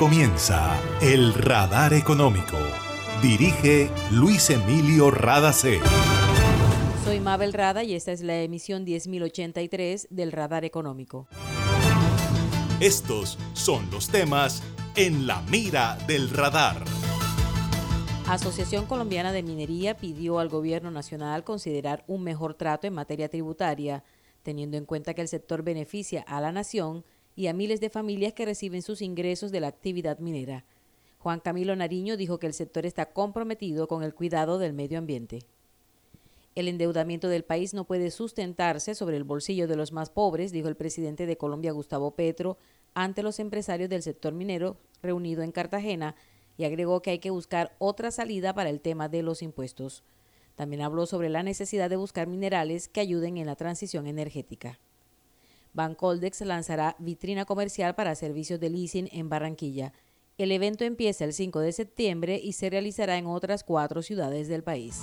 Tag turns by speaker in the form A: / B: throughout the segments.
A: comienza El Radar Económico. Dirige Luis Emilio Radacé.
B: Soy Mabel Rada y esta es la emisión 10083 del Radar Económico.
A: Estos son los temas en la mira del radar.
B: Asociación Colombiana de Minería pidió al gobierno nacional considerar un mejor trato en materia tributaria, teniendo en cuenta que el sector beneficia a la nación y a miles de familias que reciben sus ingresos de la actividad minera. Juan Camilo Nariño dijo que el sector está comprometido con el cuidado del medio ambiente. El endeudamiento del país no puede sustentarse sobre el bolsillo de los más pobres, dijo el presidente de Colombia, Gustavo Petro, ante los empresarios del sector minero reunido en Cartagena y agregó que hay que buscar otra salida para el tema de los impuestos. También habló sobre la necesidad de buscar minerales que ayuden en la transición energética. Bancoldex lanzará vitrina comercial para servicios de leasing en Barranquilla. El evento empieza el 5 de septiembre y se realizará en otras cuatro ciudades del país.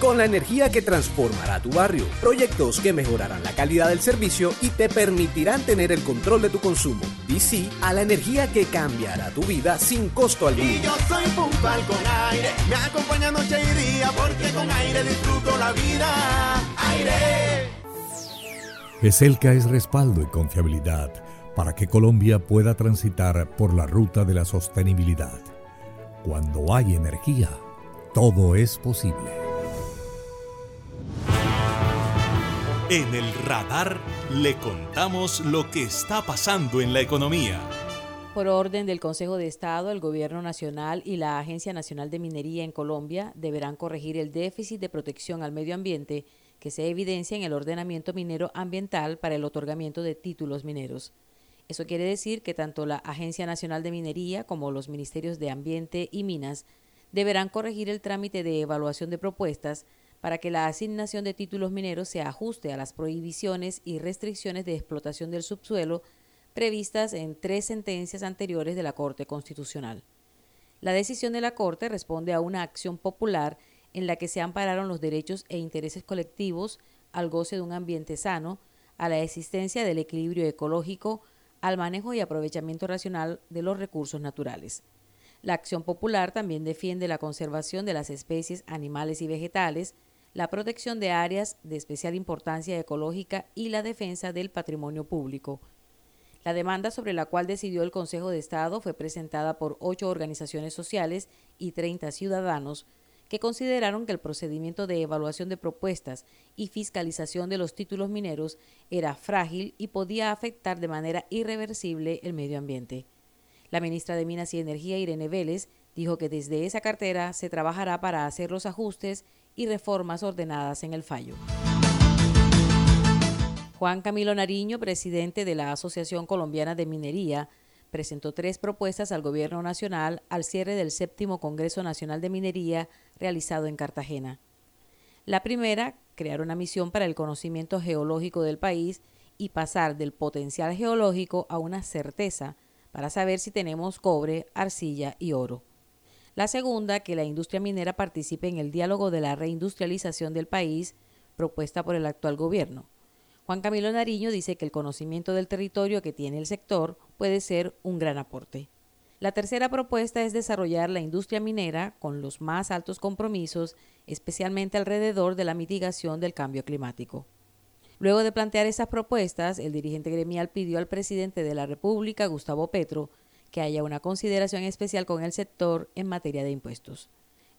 C: Con la
D: energía que transformará tu barrio. Proyectos que mejorarán la calidad del servicio y te permitirán tener el control de tu consumo. Sí a la energía que cambiará tu vida sin costo alguno.
C: Y yo soy puntual con aire, me acompaña noche y día, porque con aire disfruto la vida. Aire.
E: ESELCA es respaldo y confiabilidad para que Colombia pueda transitar por la ruta de la sostenibilidad. Cuando hay energía, todo es posible.
A: En el radar le contamos lo que está pasando en la economía.
B: Por orden del Consejo de Estado, el Gobierno Nacional y la Agencia Nacional de Minería en Colombia deberán corregir el déficit de protección al medio ambiente que se evidencia en el ordenamiento minero ambiental para el otorgamiento de títulos mineros. Eso quiere decir que tanto la Agencia Nacional de Minería como los Ministerios de Ambiente y Minas deberán corregir el trámite de evaluación de propuestas para que la asignación de títulos mineros se ajuste a las prohibiciones y restricciones de explotación del subsuelo previstas en tres sentencias anteriores de la Corte Constitucional. La decisión de la Corte responde a una acción popular en la que se ampararon los derechos e intereses colectivos al goce de un ambiente sano, a la existencia del equilibrio ecológico, al manejo y aprovechamiento racional de los recursos naturales. La acción popular también defiende la conservación de las especies animales y vegetales, la protección de áreas de especial importancia ecológica y la defensa del patrimonio público. La demanda sobre la cual decidió el Consejo de Estado fue presentada por ocho organizaciones sociales y 30 ciudadanos que consideraron que el procedimiento de evaluación de propuestas y fiscalización de los títulos mineros era frágil y podía afectar de manera irreversible el medio ambiente. La ministra de Minas y Energía, Irene Vélez, dijo que desde esa cartera se trabajará para hacer los ajustes y reformas ordenadas en el fallo. Juan Camilo Nariño, presidente de la Asociación Colombiana de Minería, presentó tres propuestas al Gobierno Nacional al cierre del séptimo Congreso Nacional de Minería realizado en Cartagena. La primera, crear una misión para el conocimiento geológico del país y pasar del potencial geológico a una certeza para saber si tenemos cobre, arcilla y oro. La segunda, que la industria minera participe en el diálogo de la reindustrialización del país propuesta por el actual gobierno. Juan Camilo Nariño dice que el conocimiento del territorio que tiene el sector puede ser un gran aporte. La tercera propuesta es desarrollar la industria minera con los más altos compromisos, especialmente alrededor de la mitigación del cambio climático. Luego de plantear esas propuestas, el dirigente gremial pidió al presidente de la República, Gustavo Petro, que haya una consideración especial con el sector en materia de impuestos.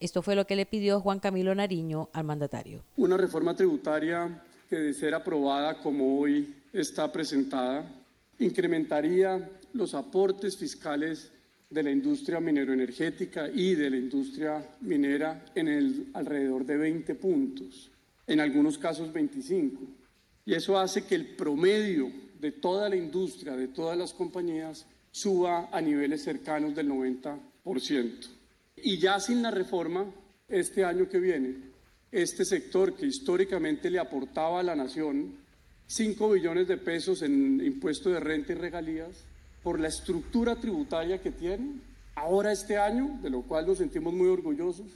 B: Esto fue lo que le pidió Juan Camilo Nariño al mandatario.
F: Una reforma tributaria que de ser aprobada como hoy está presentada, incrementaría los aportes fiscales de la industria mineroenergética y de la industria minera en el alrededor de 20 puntos, en algunos casos 25. Y eso hace que el promedio de toda la industria, de todas las compañías, suba a niveles cercanos del 90%. Y ya sin la reforma, este año que viene, este sector que históricamente le aportaba a la nación 5 billones de pesos en impuesto de renta y regalías, por la estructura tributaria que tiene, ahora este año, de lo cual nos sentimos muy orgullosos,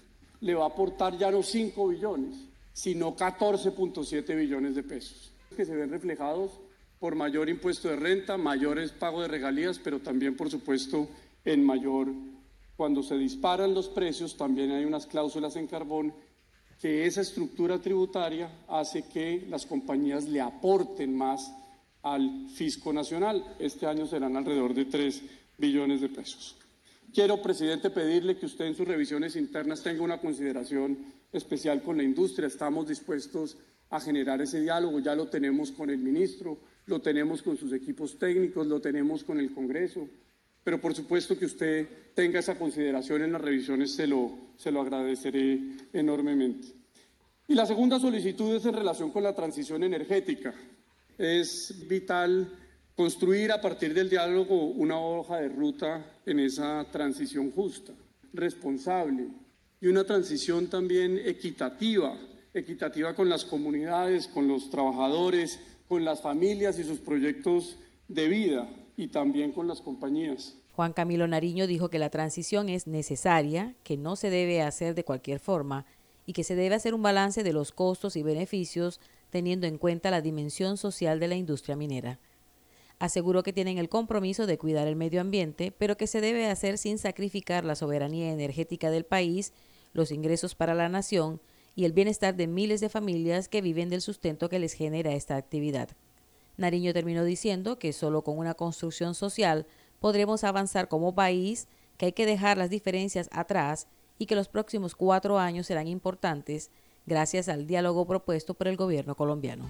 F: le va a aportar ya no 5 billones, sino 14.7 billones de pesos, que se ven reflejados por mayor impuesto de renta, mayores pagos de regalías, pero también, por supuesto, en mayor, cuando se disparan los precios, también hay unas cláusulas en carbón que esa estructura tributaria hace que las compañías le aporten más al fisco nacional. Este año serán alrededor de 3 billones de pesos. Quiero, presidente, pedirle que usted en sus revisiones internas tenga una consideración especial con la industria. Estamos dispuestos a generar ese diálogo. Ya lo tenemos con el ministro, lo tenemos con sus equipos técnicos, lo tenemos con el Congreso. Pero por supuesto que usted tenga esa consideración en las revisiones, se lo, se lo agradeceré enormemente. Y la segunda solicitud es en relación con la transición energética es vital construir a partir del diálogo una hoja de ruta en esa transición justa, responsable y una transición también equitativa, equitativa con las comunidades, con los trabajadores, con las familias y sus proyectos de vida y también con las compañías.
B: Juan Camilo Nariño dijo que la transición es necesaria, que no se debe hacer de cualquier forma y que se debe hacer un balance de los costos y beneficios teniendo en cuenta la dimensión social de la industria minera. Aseguró que tienen el compromiso de cuidar el medio ambiente, pero que se debe hacer sin sacrificar la soberanía energética del país, los ingresos para la nación y el bienestar de miles de familias que viven del sustento que les genera esta actividad. Nariño terminó diciendo que solo con una construcción social podremos avanzar como país, que hay que dejar las diferencias atrás y que los próximos cuatro años serán importantes gracias al diálogo propuesto por el gobierno colombiano.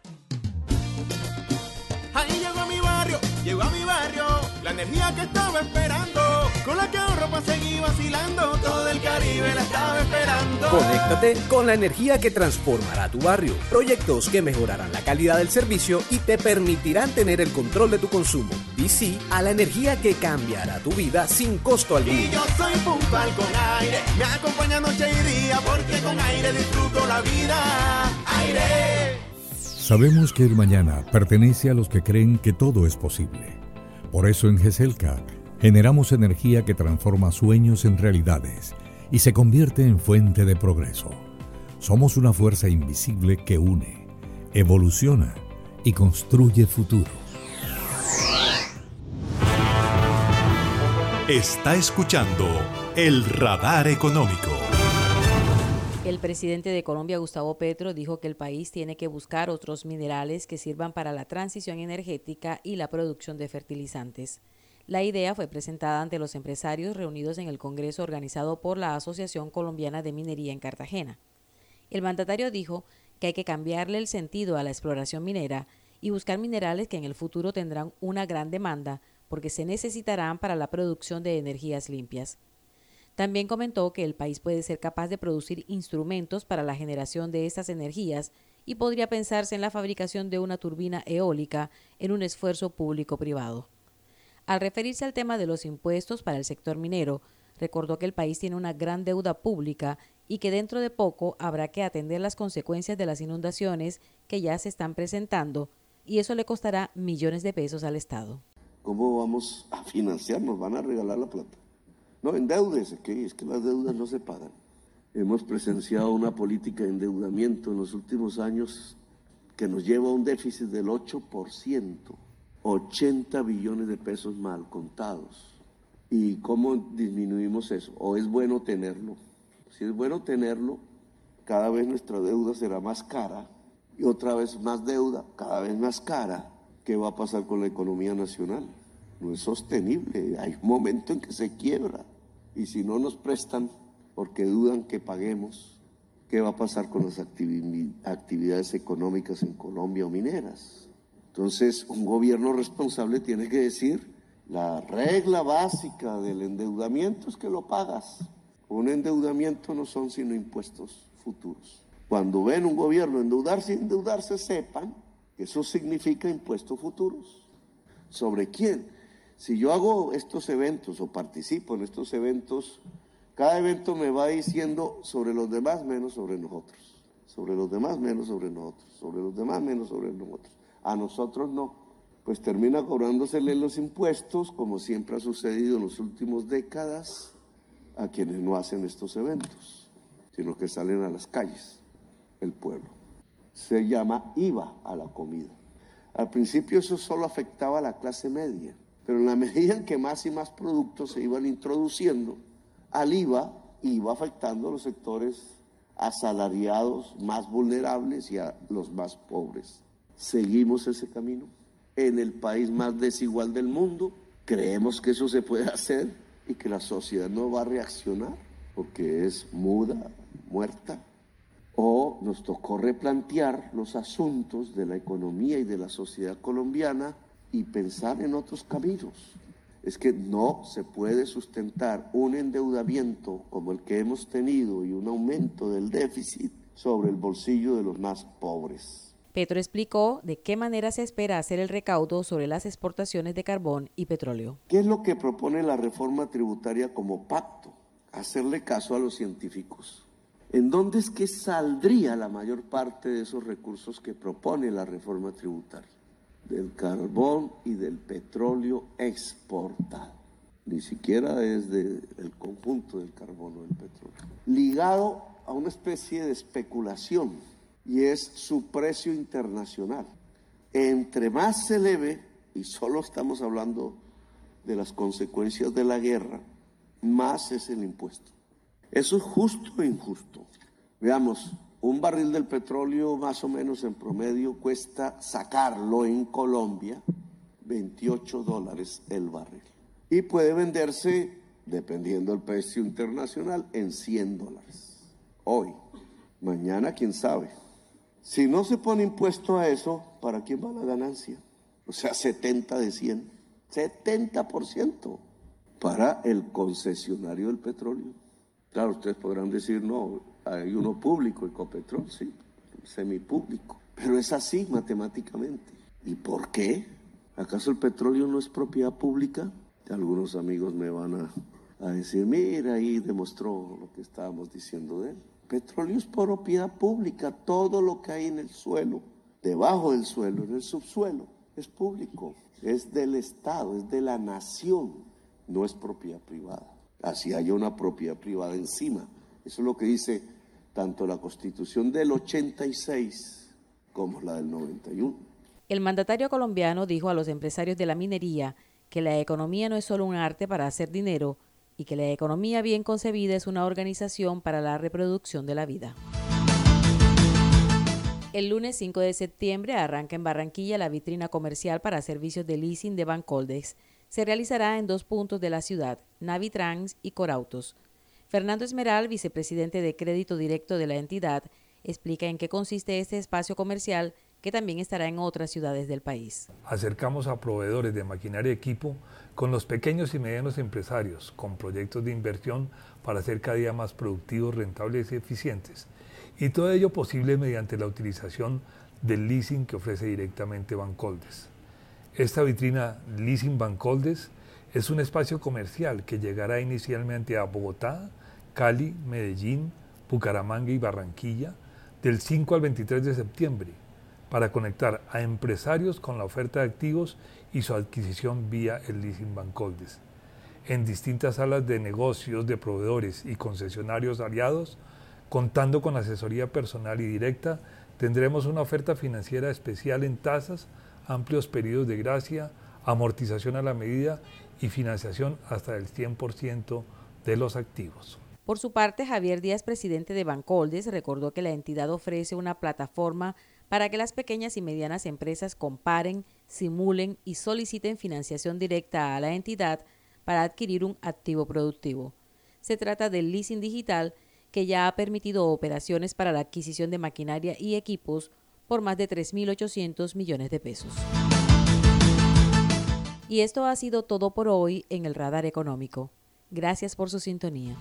C: Que estaba esperando, con la que ahorro para seguir vacilando, todo el Caribe la estaba esperando.
D: Conéctate con la energía que transformará tu barrio, proyectos que mejorarán la calidad del servicio y te permitirán tener el control de tu consumo. DC a la energía que cambiará tu vida sin costo alguno.
C: Y yo soy puntual con aire, me acompaña noche y día porque con aire disfruto la vida. Aire.
E: Sabemos que el mañana pertenece a los que creen que todo es posible por eso en GESELCA generamos energía que transforma sueños en realidades y se convierte en fuente de progreso. Somos una fuerza invisible que une, evoluciona y construye futuro.
A: Está escuchando el radar económico.
B: El presidente de Colombia, Gustavo Petro, dijo que el país tiene que buscar otros minerales que sirvan para la transición energética y la producción de fertilizantes. La idea fue presentada ante los empresarios reunidos en el Congreso organizado por la Asociación Colombiana de Minería en Cartagena. El mandatario dijo que hay que cambiarle el sentido a la exploración minera y buscar minerales que en el futuro tendrán una gran demanda porque se necesitarán para la producción de energías limpias. También comentó que el país puede ser capaz de producir instrumentos para la generación de estas energías y podría pensarse en la fabricación de una turbina eólica en un esfuerzo público-privado. Al referirse al tema de los impuestos para el sector minero, recordó que el país tiene una gran deuda pública y que dentro de poco habrá que atender las consecuencias de las inundaciones que ya se están presentando y eso le costará millones de pesos al Estado.
G: ¿Cómo vamos a financiarnos? ¿Van a regalar la plata? No, endeudese, que es que las deudas no se pagan. Hemos presenciado una política de endeudamiento en los últimos años que nos lleva a un déficit del 8%. 80 billones de pesos mal contados. ¿Y cómo disminuimos eso? ¿O es bueno tenerlo? Si es bueno tenerlo, cada vez nuestra deuda será más cara y otra vez más deuda, cada vez más cara. ¿Qué va a pasar con la economía nacional? No es sostenible. Hay un momento en que se quiebra. Y si no nos prestan porque dudan que paguemos, ¿qué va a pasar con las actividades económicas en Colombia o mineras? Entonces, un gobierno responsable tiene que decir, la regla básica del endeudamiento es que lo pagas. Un endeudamiento no son sino impuestos futuros. Cuando ven un gobierno endeudarse y endeudarse, sepan que eso significa impuestos futuros. ¿Sobre quién? Si yo hago estos eventos o participo en estos eventos, cada evento me va diciendo sobre los demás menos sobre nosotros. Sobre los demás menos sobre nosotros. Sobre los demás menos sobre nosotros. A nosotros no. Pues termina cobrándosele los impuestos, como siempre ha sucedido en las últimas décadas, a quienes no hacen estos eventos, sino que salen a las calles, el pueblo. Se llama IVA a la comida. Al principio eso solo afectaba a la clase media, pero en la medida en que más y más productos se iban introduciendo, al IVA iba afectando a los sectores asalariados más vulnerables y a los más pobres. ¿Seguimos ese camino? En el país más desigual del mundo, creemos que eso se puede hacer y que la sociedad no va a reaccionar porque es muda, muerta. O nos tocó replantear los asuntos de la economía y de la sociedad colombiana y pensar en otros caminos. Es que no se puede sustentar un endeudamiento como el que hemos tenido y un aumento del déficit sobre el bolsillo de los más pobres.
B: Petro explicó de qué manera se espera hacer el recaudo sobre las exportaciones de carbón y petróleo.
G: ¿Qué es lo que propone la reforma tributaria como pacto? Hacerle caso a los científicos. ¿En dónde es que saldría la mayor parte de esos recursos que propone la reforma tributaria? Del carbón y del petróleo exportado. Ni siquiera es del conjunto del carbón o del petróleo. Ligado a una especie de especulación y es su precio internacional. Entre más se eleve, y solo estamos hablando de las consecuencias de la guerra, más es el impuesto. ¿Eso es justo o injusto? Veamos, un barril del petróleo más o menos en promedio cuesta sacarlo en Colombia 28 dólares el barril. Y puede venderse, dependiendo del precio internacional, en 100 dólares. Hoy, mañana, quién sabe. Si no se pone impuesto a eso, ¿para quién va la ganancia? O sea, 70 de 100. 70% para el concesionario del petróleo. Claro, ustedes podrán decir, no, hay uno público, Ecopetrol, sí, semipúblico. Pero es así matemáticamente. ¿Y por qué? ¿Acaso el petróleo no es propiedad pública? Algunos amigos me van a, a decir, mira, ahí demostró lo que estábamos diciendo de él. Petróleo es propiedad pública, todo lo que hay en el suelo, debajo del suelo, en el subsuelo, es público, es del Estado, es de la nación, no es propiedad privada. Así hay una propiedad privada encima. Eso es lo que dice tanto la Constitución del 86 como la del 91.
B: El mandatario colombiano dijo a los empresarios de la minería que la economía no es solo un arte para hacer dinero, y que la economía bien concebida es una organización para la reproducción de la vida. El lunes 5 de septiembre arranca en Barranquilla la vitrina comercial para servicios de leasing de Bancoldex. Se realizará en dos puntos de la ciudad, Navitrans y Corautos. Fernando Esmeral, vicepresidente de crédito directo de la entidad, explica en qué consiste este espacio comercial que también estará en otras ciudades del país.
H: Acercamos a proveedores de maquinaria y equipo con los pequeños y medianos empresarios, con proyectos de inversión para ser cada día más productivos, rentables y eficientes. Y todo ello posible mediante la utilización del leasing que ofrece directamente Bancoldes. Esta vitrina Leasing Bancoldes es un espacio comercial que llegará inicialmente a Bogotá, Cali, Medellín, Bucaramanga y Barranquilla del 5 al 23 de septiembre para conectar a empresarios con la oferta de activos y su adquisición vía el leasing Bancoldes. En distintas salas de negocios de proveedores y concesionarios aliados, contando con asesoría personal y directa, tendremos una oferta financiera especial en tasas amplios periodos de gracia, amortización a la medida y financiación hasta el 100% de los activos.
B: Por su parte, Javier Díaz, presidente de Bancoldes, recordó que la entidad ofrece una plataforma para que las pequeñas y medianas empresas comparen, simulen y soliciten financiación directa a la entidad para adquirir un activo productivo. Se trata del leasing digital que ya ha permitido operaciones para la adquisición de maquinaria y equipos por más de 3.800 millones de pesos. Y esto ha sido todo por hoy en el Radar Económico. Gracias por su sintonía.